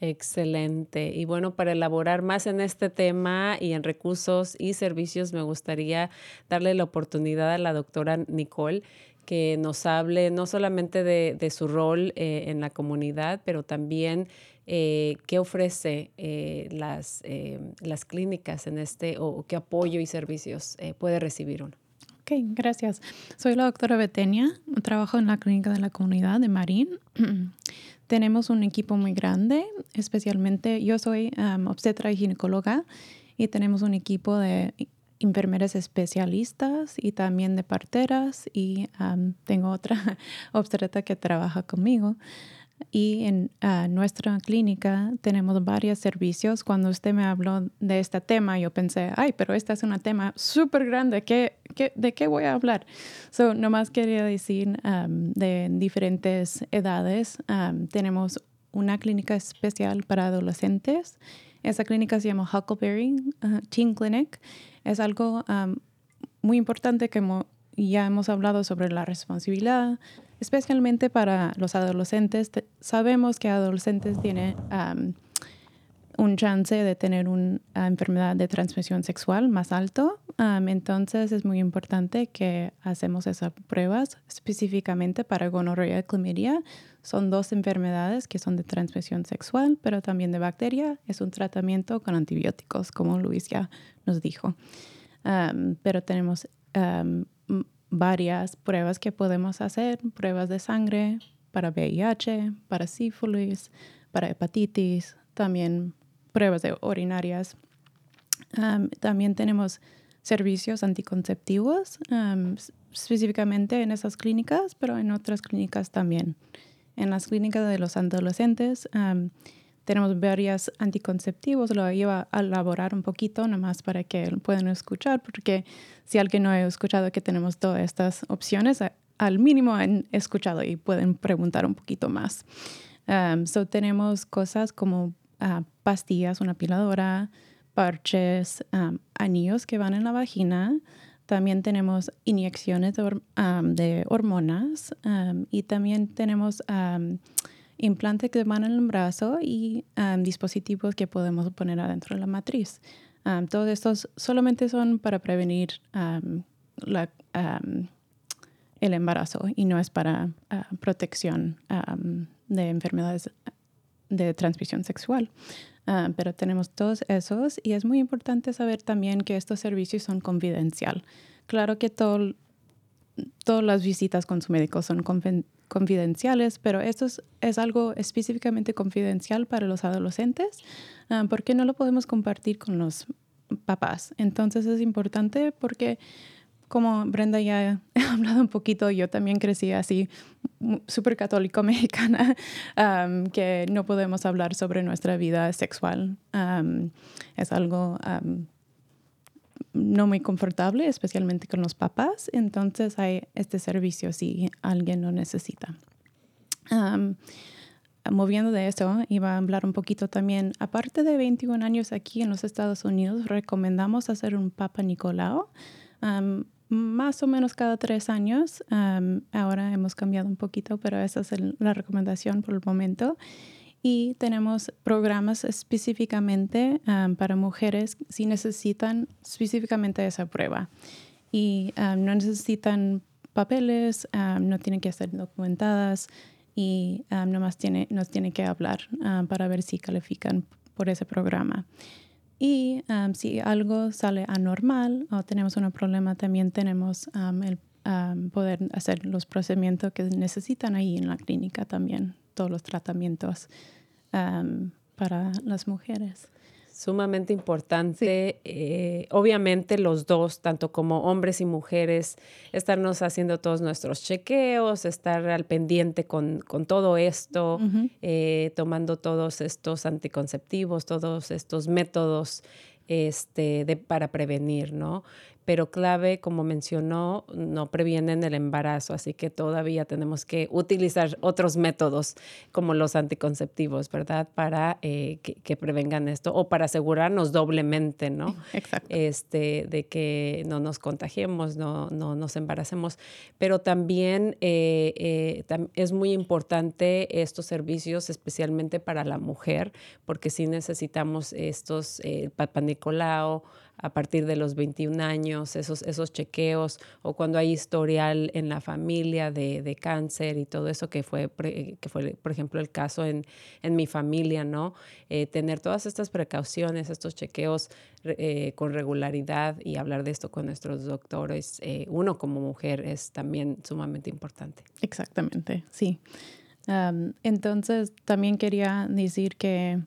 Excelente. Y bueno, para elaborar más en este tema y en recursos y servicios, me gustaría darle la oportunidad a la doctora Nicole que nos hable no solamente de, su rol eh, en la comunidad, pero también eh, qué ofrece eh, las, las clínicas en este o qué apoyo y servicios puede recibir uno. Ok, gracias. Soy la doctora Betenia, trabajo en la clínica de la comunidad de Marín. <clears throat> Tenemos un equipo muy grande, especialmente yo soy obstetra y ginecóloga y tenemos un equipo de enfermeras especialistas y también de parteras y tengo otra <laughs> obstetra que trabaja conmigo. Y en nuestra clínica tenemos varios servicios. Cuando usted me habló de este tema, yo pensé, ay, pero este es un tema súper grande. ¿Qué, qué, de qué voy a hablar? So, nomás quería decir de diferentes edades. tenemos una clínica especial para adolescentes. Esa clínica se llama Huckleberry uh, Teen Clinic. Es algo muy importante que ya hemos hablado sobre la responsabilidad, especialmente para los adolescentes. Sabemos que adolescentes tienen un chance de tener una enfermedad de transmisión sexual más alto. entonces es muy importante que hacemos esas pruebas específicamente para gonorrea y clamidia. Son dos enfermedades que son de transmisión sexual, pero también de bacteria. Es un tratamiento con antibióticos, como Luis ya nos dijo. pero tenemos varias pruebas que podemos hacer, pruebas de sangre para VIH, para sífilis, para hepatitis, también pruebas de urinarias. también tenemos servicios anticonceptivos, específicamente en esas clínicas, pero en otras clínicas también. En las clínicas de los adolescentes tenemos varios anticonceptivos, lo iba a elaborar un poquito nomás para que puedan escuchar, porque si alguien no ha escuchado que tenemos todas estas opciones, al mínimo han escuchado y pueden preguntar un poquito más. Um, so tenemos cosas como uh, pastillas, una piladora, parches, um, anillos que van en la vagina. También tenemos inyecciones de, um, de hormonas y también tenemos implantes que van en el brazo y dispositivos que podemos poner adentro de la matriz. todos estos solamente son para prevenir el embarazo y no es para ah, protección de enfermedades de transmisión sexual. Pero tenemos todos esos y es muy importante saber también que estos servicios son confidencial. Claro que todas las visitas con su médico son confidenciales, pero esto es, algo específicamente confidencial para los adolescentes uh, porque no lo podemos compartir con los papás. Entonces es importante porque como Brenda ya <laughs> ha hablado un poquito, yo también crecí así, súper católico <laughs> mexicana, que no podemos hablar sobre nuestra vida sexual. es algo no muy confortable, especialmente con los papás. Entonces hay este servicio si alguien lo necesita. moviendo de eso, iba a hablar un poquito también, aparte de 21 años aquí en los Estados Unidos, recomendamos hacer un Papa Nicolau más o menos cada tres años. ahora hemos cambiado un poquito, pero esa es la recomendación por el momento. Y tenemos programas específicamente para mujeres si necesitan específicamente esa prueba. Y no necesitan papeles, no tienen que ser documentadas y nomás tiene, nos tiene que hablar para ver si califican por ese programa. Y si algo sale anormal o tenemos un problema, también tenemos el poder hacer los procedimientos que necesitan ahí en la clínica también, todos los tratamientos para las mujeres sumamente importante. Eh, obviamente los dos, tanto como hombres y mujeres, estarnos haciendo todos nuestros chequeos, estar al pendiente con, todo esto, eh, tomando todos estos anticonceptivos, todos estos métodos este, de, para prevenir, ¿no? Pero clave, como mencionó, no previenen el embarazo, así que todavía tenemos que utilizar otros métodos como los anticonceptivos, ¿verdad? Para eh, que, prevengan esto o para asegurarnos doblemente, ¿no? <laughs> Exacto. Este, de que no nos contagiemos, no, no nos embaracemos, pero también eh, eh, es muy importante estos servicios, especialmente para la mujer, porque sí necesitamos estos, el Papa Nicolau, a partir de los 21 años, esos, esos chequeos o cuando hay historial en la familia de, de cáncer y todo eso que fue, que fue, por ejemplo, el caso en, en mi familia, ¿no? Eh, tener todas estas precauciones, estos chequeos eh, con regularidad y hablar de esto con nuestros doctores, eh, uno como mujer es también sumamente importante. Exactamente, sí. entonces, también quería decir que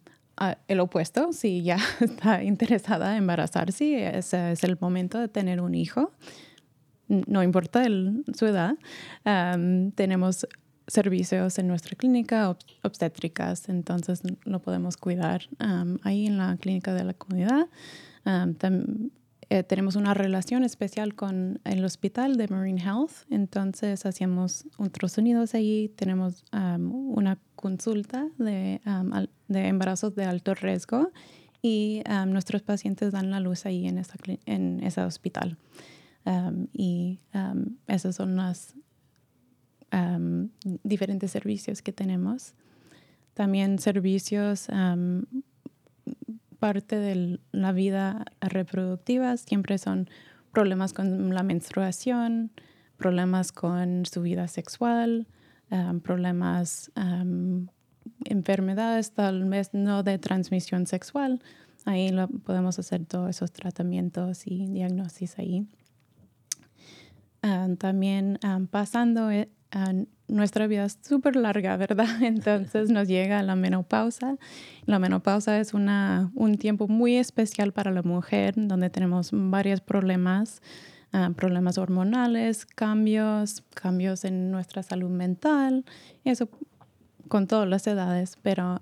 el opuesto, si ya <laughs> está interesada en embarazarse, ese es el momento de tener un hijo. No importa su edad. tenemos servicios en nuestra clínica obstétricas, entonces lo podemos cuidar ahí en la clínica de la comunidad. Eh, tenemos una relación especial con el hospital de Marine Health, entonces hacíamos ultrasonidos ahí, tenemos una consulta de, de, embarazos de alto riesgo y nuestros pacientes dan la luz ahí en, esa, en ese hospital. y esos son los diferentes servicios que tenemos. También servicios parte de la vida reproductiva siempre son problemas con la menstruación, problemas con su vida sexual, problemas, enfermedades tal vez no de transmisión sexual. Ahí lo, podemos hacer todos esos tratamientos y diagnósticos ahí. también pasando eh, nuestra vida es súper larga, ¿verdad? <laughs> Entonces nos llega la menopausa. La menopausa es una, un tiempo muy especial para la mujer, donde tenemos varios problemas, ah, problemas hormonales, cambios, cambios en nuestra salud mental, eso con todas las edades, pero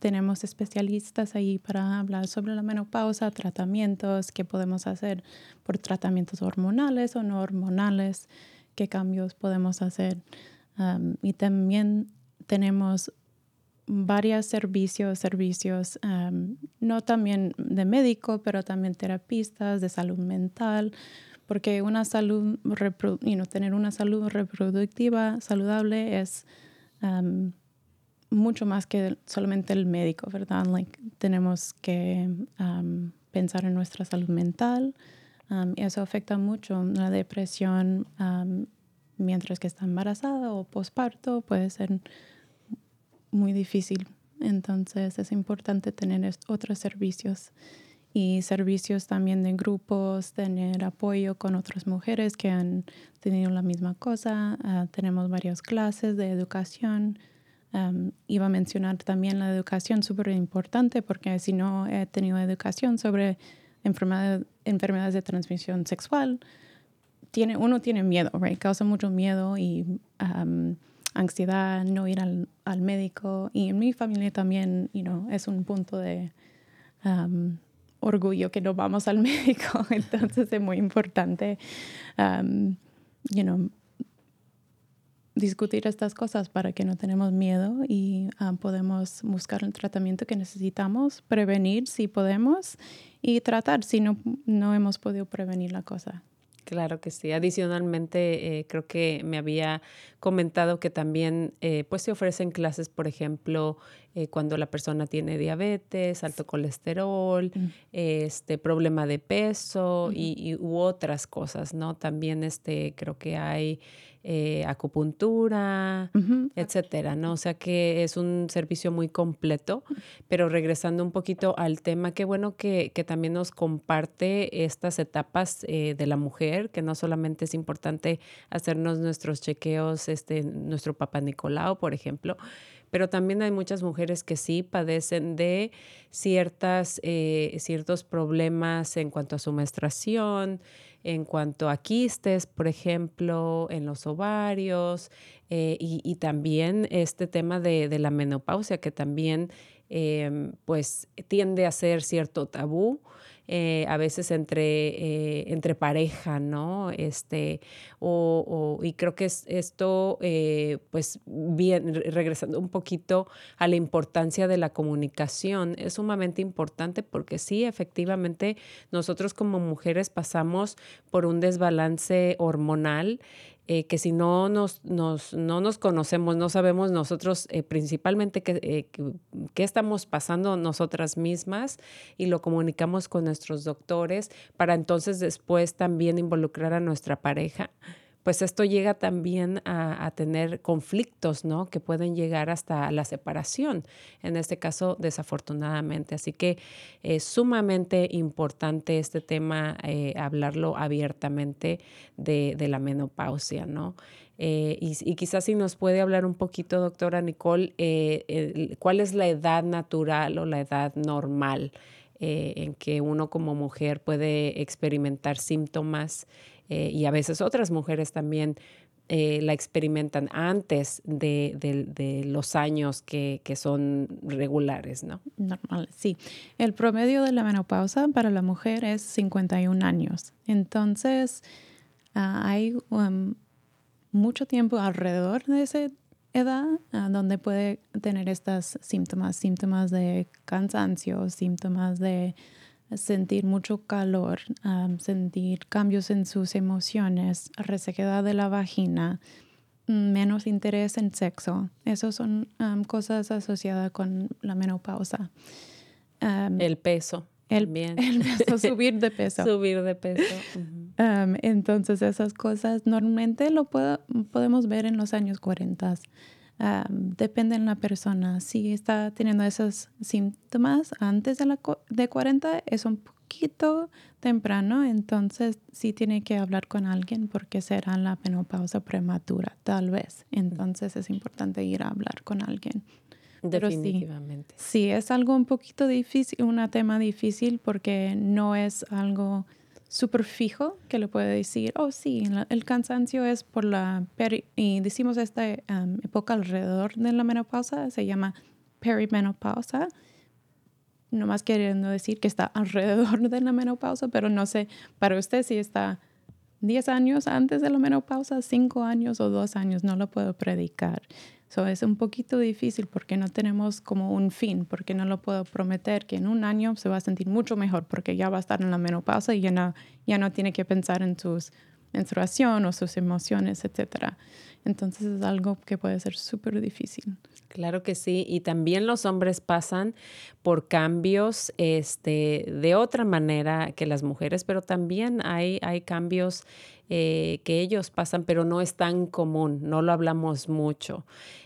tenemos especialistas ahí para hablar sobre la menopausa, tratamientos, qué podemos hacer por tratamientos hormonales o no hormonales, qué cambios podemos hacer y también tenemos varios servicios, servicios, no también de médico, pero también terapistas de salud mental, porque una salud, tener una salud reproductiva saludable es mucho más que solamente el médico, ¿verdad? Like, tenemos que pensar en nuestra salud mental y eso afecta mucho la depresión mientras que está embarazada o posparto puede ser muy difícil. Entonces es importante tener otros servicios y servicios también de grupos, tener apoyo con otras mujeres que han tenido la misma cosa. Ah, tenemos varias clases de educación. iba a mencionar también la educación súper importante porque si no he tenido educación sobre enfermedades de transmisión sexual, tiene, uno tiene miedo, right? Causa mucho miedo y ansiedad, no ir al, al, médico. Y en mi familia también, you know, es un punto de orgullo que no vamos al <laughs> médico. Entonces es muy importante, you know, discutir estas cosas para que no tenemos miedo y podemos buscar el tratamiento que necesitamos, prevenir si podemos y tratar si no, no hemos podido prevenir la cosa. Claro que sí. Adicionalmente, eh, creo que me había comentado que también eh, pues se ofrecen clases, por ejemplo, eh, cuando la persona tiene diabetes, alto colesterol, mm. este problema de peso y, u otras cosas, ¿no? También este, creo que hay eh, acupuntura, etcétera, ¿no? O sea que es un servicio muy completo, pero regresando un poquito al tema, qué bueno que, también nos comparte estas etapas eh, de la mujer, que no solamente es importante hacernos nuestros chequeos, este, nuestro papá Nicolau, por ejemplo, pero también hay muchas mujeres que sí padecen de ciertas, eh, ciertos problemas en cuanto a su menstruación, en cuanto a quistes, por ejemplo, en los ovarios, eh, y, también este tema de, de la menopausia, que también em, pues tiende a ser cierto tabú. Eh, a veces entre, eh, entre pareja, ¿no? Este, o, y creo que es esto, eh, pues bien, regresando un poquito a la importancia de la comunicación, es sumamente importante porque sí, efectivamente, nosotros como mujeres pasamos por un desbalance hormonal eh, que si no nos, nos, no nos conocemos, no sabemos nosotros eh, principalmente eh, qué, estamos pasando nosotras mismas y lo comunicamos con nuestros doctores para entonces después también involucrar a nuestra pareja pues esto llega también a, tener conflictos, ¿no? Que pueden llegar hasta la separación, en este caso, desafortunadamente. Así que es sumamente importante este tema, eh, hablarlo abiertamente de, la menopausia, ¿no? Eh, y, quizás si nos puede hablar un poquito, doctora Nicole, eh, cuál es la edad natural o la edad normal en que uno como mujer puede experimentar síntomas eh, y a veces otras mujeres también eh, la experimentan antes de, los años que, son regulares, ¿no? Normal, sí. El promedio de la menopausa para la mujer es 51 años. Entonces, ah, hay um, mucho tiempo alrededor de esa edad ah, donde puede tener estos síntomas, síntomas de cansancio, síntomas de sentir mucho calor, sentir cambios en sus emociones, resequedad de la vagina, menos interés en sexo. Esas son cosas asociadas con la menopausa. el peso. El, <laughs> el peso, subir de peso. <laughs> subir de peso. entonces esas cosas normalmente lo podemos ver en los años 40 depende de la persona. Si está teniendo esos síntomas antes de, la, de 40, es un poquito temprano, entonces sí tiene que hablar con alguien porque será la menopausa prematura, tal vez. Entonces es importante ir a hablar con alguien. Definitivamente. sí, es algo un poquito difícil, un tema difícil porque no es algo súper fijo que le puede decir, oh sí, el cansancio es por la, y decimos esta um, época alrededor de la menopausa, se llama perimenopausa, más queriendo decir que está alrededor de la menopausa, pero no sé para usted si está 10 años antes de la menopausa, 5 años o 2 años, no lo puedo predicar. So, es un poquito difícil porque no tenemos como un fin, porque no lo puedo prometer que en un año se va a sentir mucho mejor porque ya va a estar en la menopausa y ya no, ya no tiene que pensar en sus menstruación o sus emociones, etc. Entonces es algo que puede ser súper difícil. Claro que sí, y también los hombres pasan por cambios este, de otra manera que las mujeres, pero también hay, hay cambios eh, que ellos pasan, pero no es tan común, no lo hablamos mucho.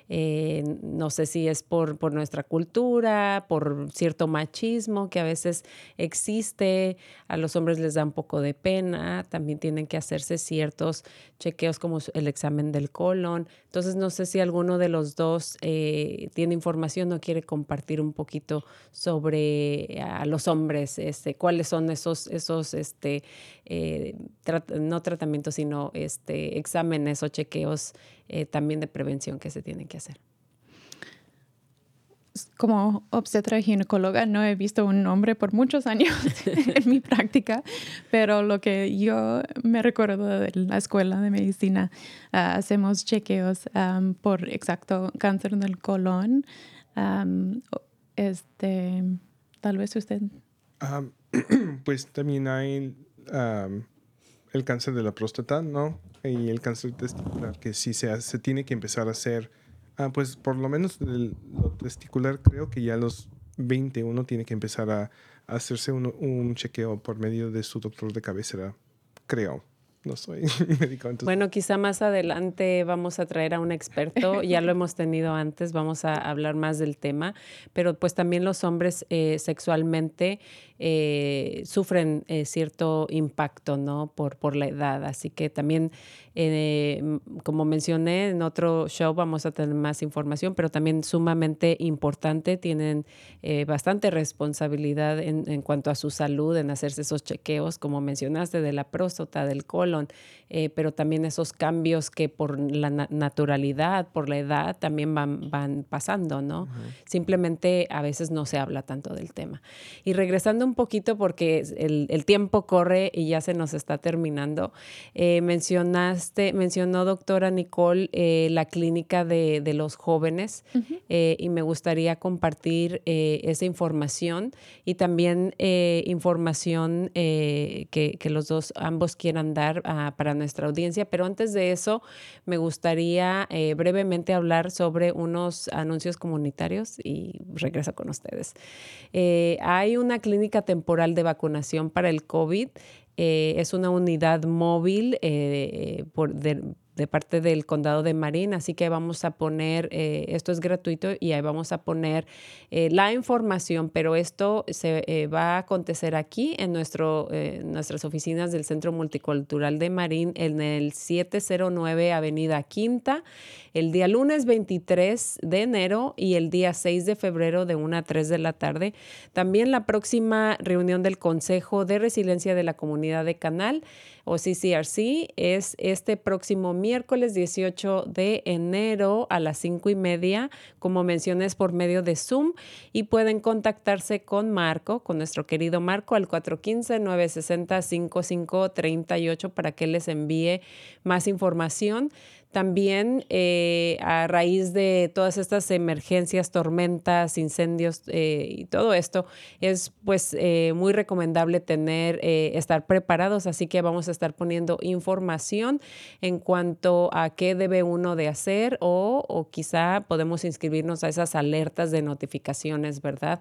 Eh, no sé si es por, por, nuestra cultura, por cierto machismo que a veces existe, a los hombres les da un poco de pena, también tienen que hacerse ciertos chequeos como el examen del colon. Entonces no sé si alguno de los dos eh, tiene información o quiere compartir un poquito sobre a los hombres, este, cuáles son esos, esos este, eh, no tratamientos, sino este, exámenes o chequeos eh, también de prevención que se tienen que hacer. Como obstetra ginecóloga no he visto un hombre por muchos años <laughs> en mi práctica, pero lo que yo me recuerdo de la escuela de medicina, ah, hacemos chequeos por exacto cáncer del colon. este, tal vez usted. <clears throat> pues también hay el cáncer de la próstata, ¿no? y el cáncer testicular, que sí se, se tiene que empezar a hacer, ah, pues por lo menos el, lo testicular, creo que ya a los 20 uno tiene que empezar a, hacerse un, un, chequeo por medio de su doctor de cabecera, creo no soy <laughs> médico. Bueno, quizá más adelante vamos a traer a un experto, <laughs> ya lo hemos tenido antes, vamos a hablar más del tema, pero pues también los hombres eh, sexualmente eh, sufren eh, cierto impacto, ¿no? Por, por la edad, así que también, como mencioné en otro show, vamos a tener más información, pero también sumamente importante, tienen bastante responsabilidad en, en cuanto a su salud, en hacerse esos chequeos, como mencionaste, de la próstata, del colon, eh, pero también esos cambios que por la naturalidad, por la edad, también van, van pasando, ¿no? Simplemente a veces no se habla tanto del tema. Y regresando un poquito, porque el, el tiempo corre y ya se nos está terminando, eh, mencionaste, mencionó doctora Nicole eh, la clínica de, de los jóvenes y me gustaría compartir esa información y también información que, que los dos, ambos quieran dar Ah, para nuestra audiencia, pero antes de eso me gustaría eh, brevemente hablar sobre unos anuncios comunitarios y regreso con ustedes. Eh, hay una clínica temporal de vacunación para el COVID. Eh, es una unidad móvil por, de, parte del condado de Marín, así que vamos a poner, eh, esto es gratuito y ahí vamos a poner eh, la información, pero esto se eh, va a acontecer aquí en nuestro, nuestras oficinas del Centro Multicultural de Marín en el 709 Avenida Quinta, el día lunes 23 de enero y el día 6 de febrero de 1 a 3 de la tarde. También la próxima reunión del Consejo de Resiliencia de la Comunidad de Canal o CCRC es este próximo miércoles 18 de enero a las 5 y media, como mencioné, es por medio de Zoom y pueden contactarse con Marco, con nuestro querido Marco, al 415-960-5538 para que les envíe más información. También eh, a raíz de todas estas emergencias, tormentas, incendios eh, y todo esto, es pues eh, muy recomendable tener, estar preparados, así que vamos a estar poniendo información en cuanto a qué debe uno de hacer o, o quizá podemos inscribirnos a esas alertas de notificaciones, ¿verdad?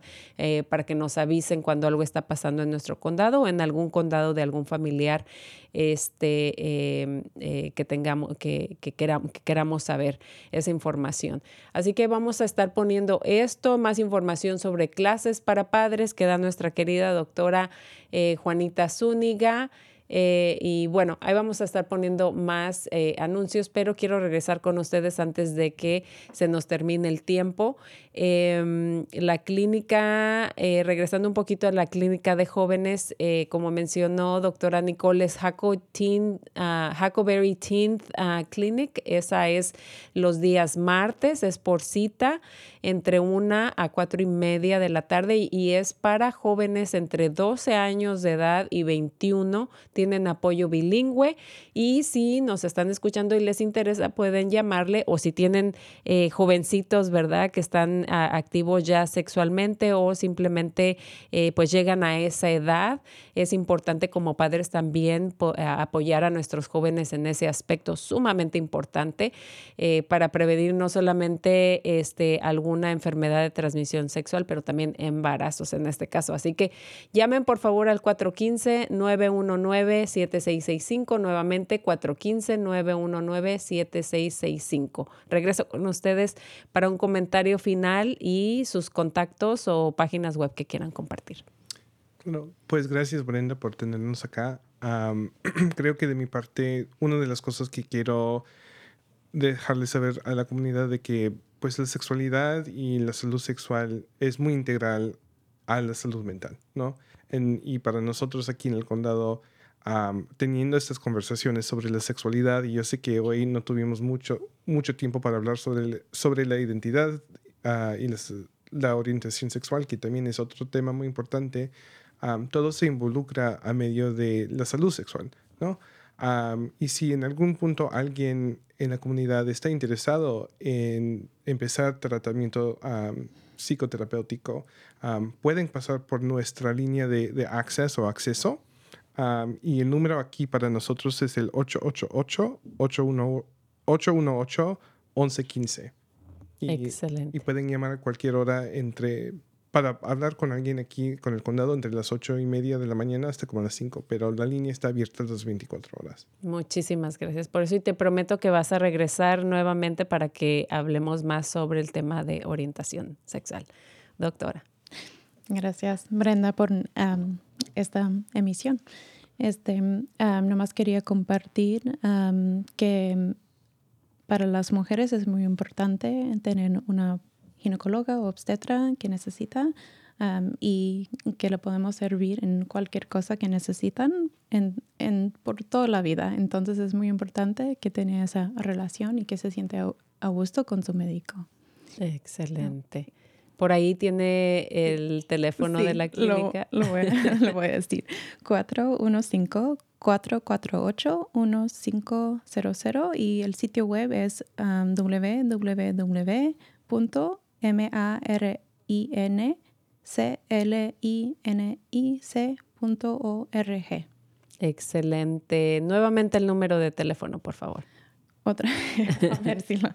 para que nos avisen cuando algo está pasando en nuestro condado o en algún condado de algún familiar este, em, que tengamos, que, queramos, que queramos saber esa información. Así que vamos a estar poniendo esto, más información sobre clases para padres que da nuestra querida doctora eh, Juanita Zúñiga. Eh, y bueno, ahí vamos a estar poniendo más eh, anuncios, pero quiero regresar con ustedes antes de que se nos termine el tiempo. Em, la clínica, eh, regresando un poquito a la clínica de jóvenes, como mencionó doctora Nicole, es Teen, uh, Huckleberry Teen uh, Clinic. Esa es los días martes, es por cita entre una a cuatro y media de la tarde y es para jóvenes entre 12 años de edad y 21 tienen apoyo bilingüe y si nos están escuchando y les interesa, pueden llamarle o si tienen eh, jovencitos, ¿verdad? Que están activos ya sexualmente o simplemente eh, pues llegan a esa edad, es importante como padres también apoyar a nuestros jóvenes en ese aspecto sumamente importante eh, para prevenir no solamente este, alguna enfermedad de transmisión sexual, pero también embarazos en este caso. Así que llamen por favor al 415 919 415-919-7665. Nuevamente 415-919-7665. Regreso con ustedes para un comentario final y sus contactos o páginas web que quieran compartir. Bueno, pues gracias Brenda por tenernos acá. <clears throat> creo que de mi parte, una de las cosas que quiero dejarle saber a la comunidad de que pues la sexualidad y la salud sexual es muy integral a la salud mental, ¿no? y para nosotros aquí en el condado, teniendo estas conversaciones sobre la sexualidad, y yo sé que hoy no tuvimos mucho, mucho tiempo para hablar sobre, sobre la identidad uh, y la orientación sexual, que también es otro tema muy importante, todo se involucra a medio de la salud sexual, ¿no? y si en algún punto alguien en la comunidad está interesado en empezar tratamiento psicoterapéutico, pueden pasar por nuestra línea de, de acceso o acceso. Y el número aquí para nosotros es el 888-818-1115. Excelente. Y pueden llamar a cualquier hora entre para hablar con alguien aquí, con el condado, entre las ocho y media de la mañana hasta como las 5, pero la línea está abierta las 24 horas. Muchísimas gracias por eso y te prometo que vas a regresar nuevamente para que hablemos más sobre el tema de orientación sexual. Doctora. Gracias, Brenda, por esta emisión. Este, nomás quería compartir que para las mujeres es muy importante tener una ginecóloga o obstetra que necesita y que le podemos servir en cualquier cosa que necesitan en, en, por toda la vida. Entonces es muy importante que tenga esa relación y que se siente a, gusto con su médico. Excelente. Por ahí tiene el teléfono de la clínica. Lo, voy, a, <laughs> lo voy a <laughs> decir. 415-448-1500 y el sitio web es um, www M-A-R-I-N-C-L-I-N-I-C.org. Excelente. Nuevamente el número de teléfono, por favor. Otra. <laughs> A ver si lo.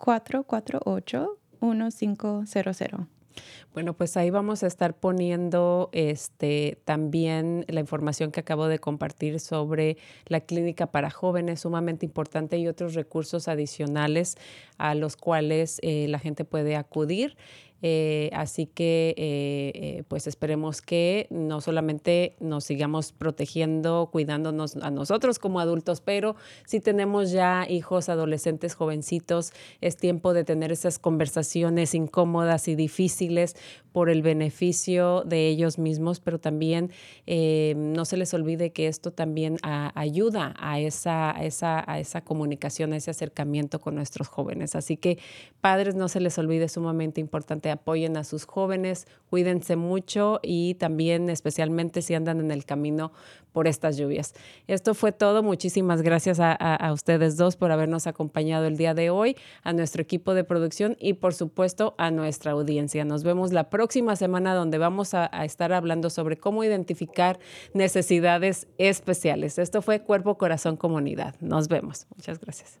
415-448-1500. Bueno, pues ahí vamos a estar poniendo este, también la información que acabo de compartir sobre la clínica para jóvenes, sumamente importante, y otros recursos adicionales a los cuales eh, la gente puede acudir. Eh, así que eh, eh, pues esperemos que no solamente nos sigamos protegiendo, cuidándonos a nosotros como adultos, pero si tenemos ya hijos, adolescentes, jovencitos, es tiempo de tener esas conversaciones incómodas y difíciles por el beneficio de ellos mismos, pero también no se les olvide que esto también ayuda a esa, esa, a esa comunicación, a ese acercamiento con nuestros jóvenes. Así que padres, no se les olvide, sumamente importante apoyen a sus jóvenes, cuídense mucho y también especialmente si andan en el camino por estas lluvias. Esto fue todo. Muchísimas gracias a, ustedes dos por habernos acompañado el día de hoy, a nuestro equipo de producción y por supuesto a nuestra audiencia. Nos vemos la próxima semana donde vamos a, estar hablando sobre cómo identificar necesidades especiales. Esto fue Cuerpo, Corazón, Comunidad. Nos vemos. Muchas gracias.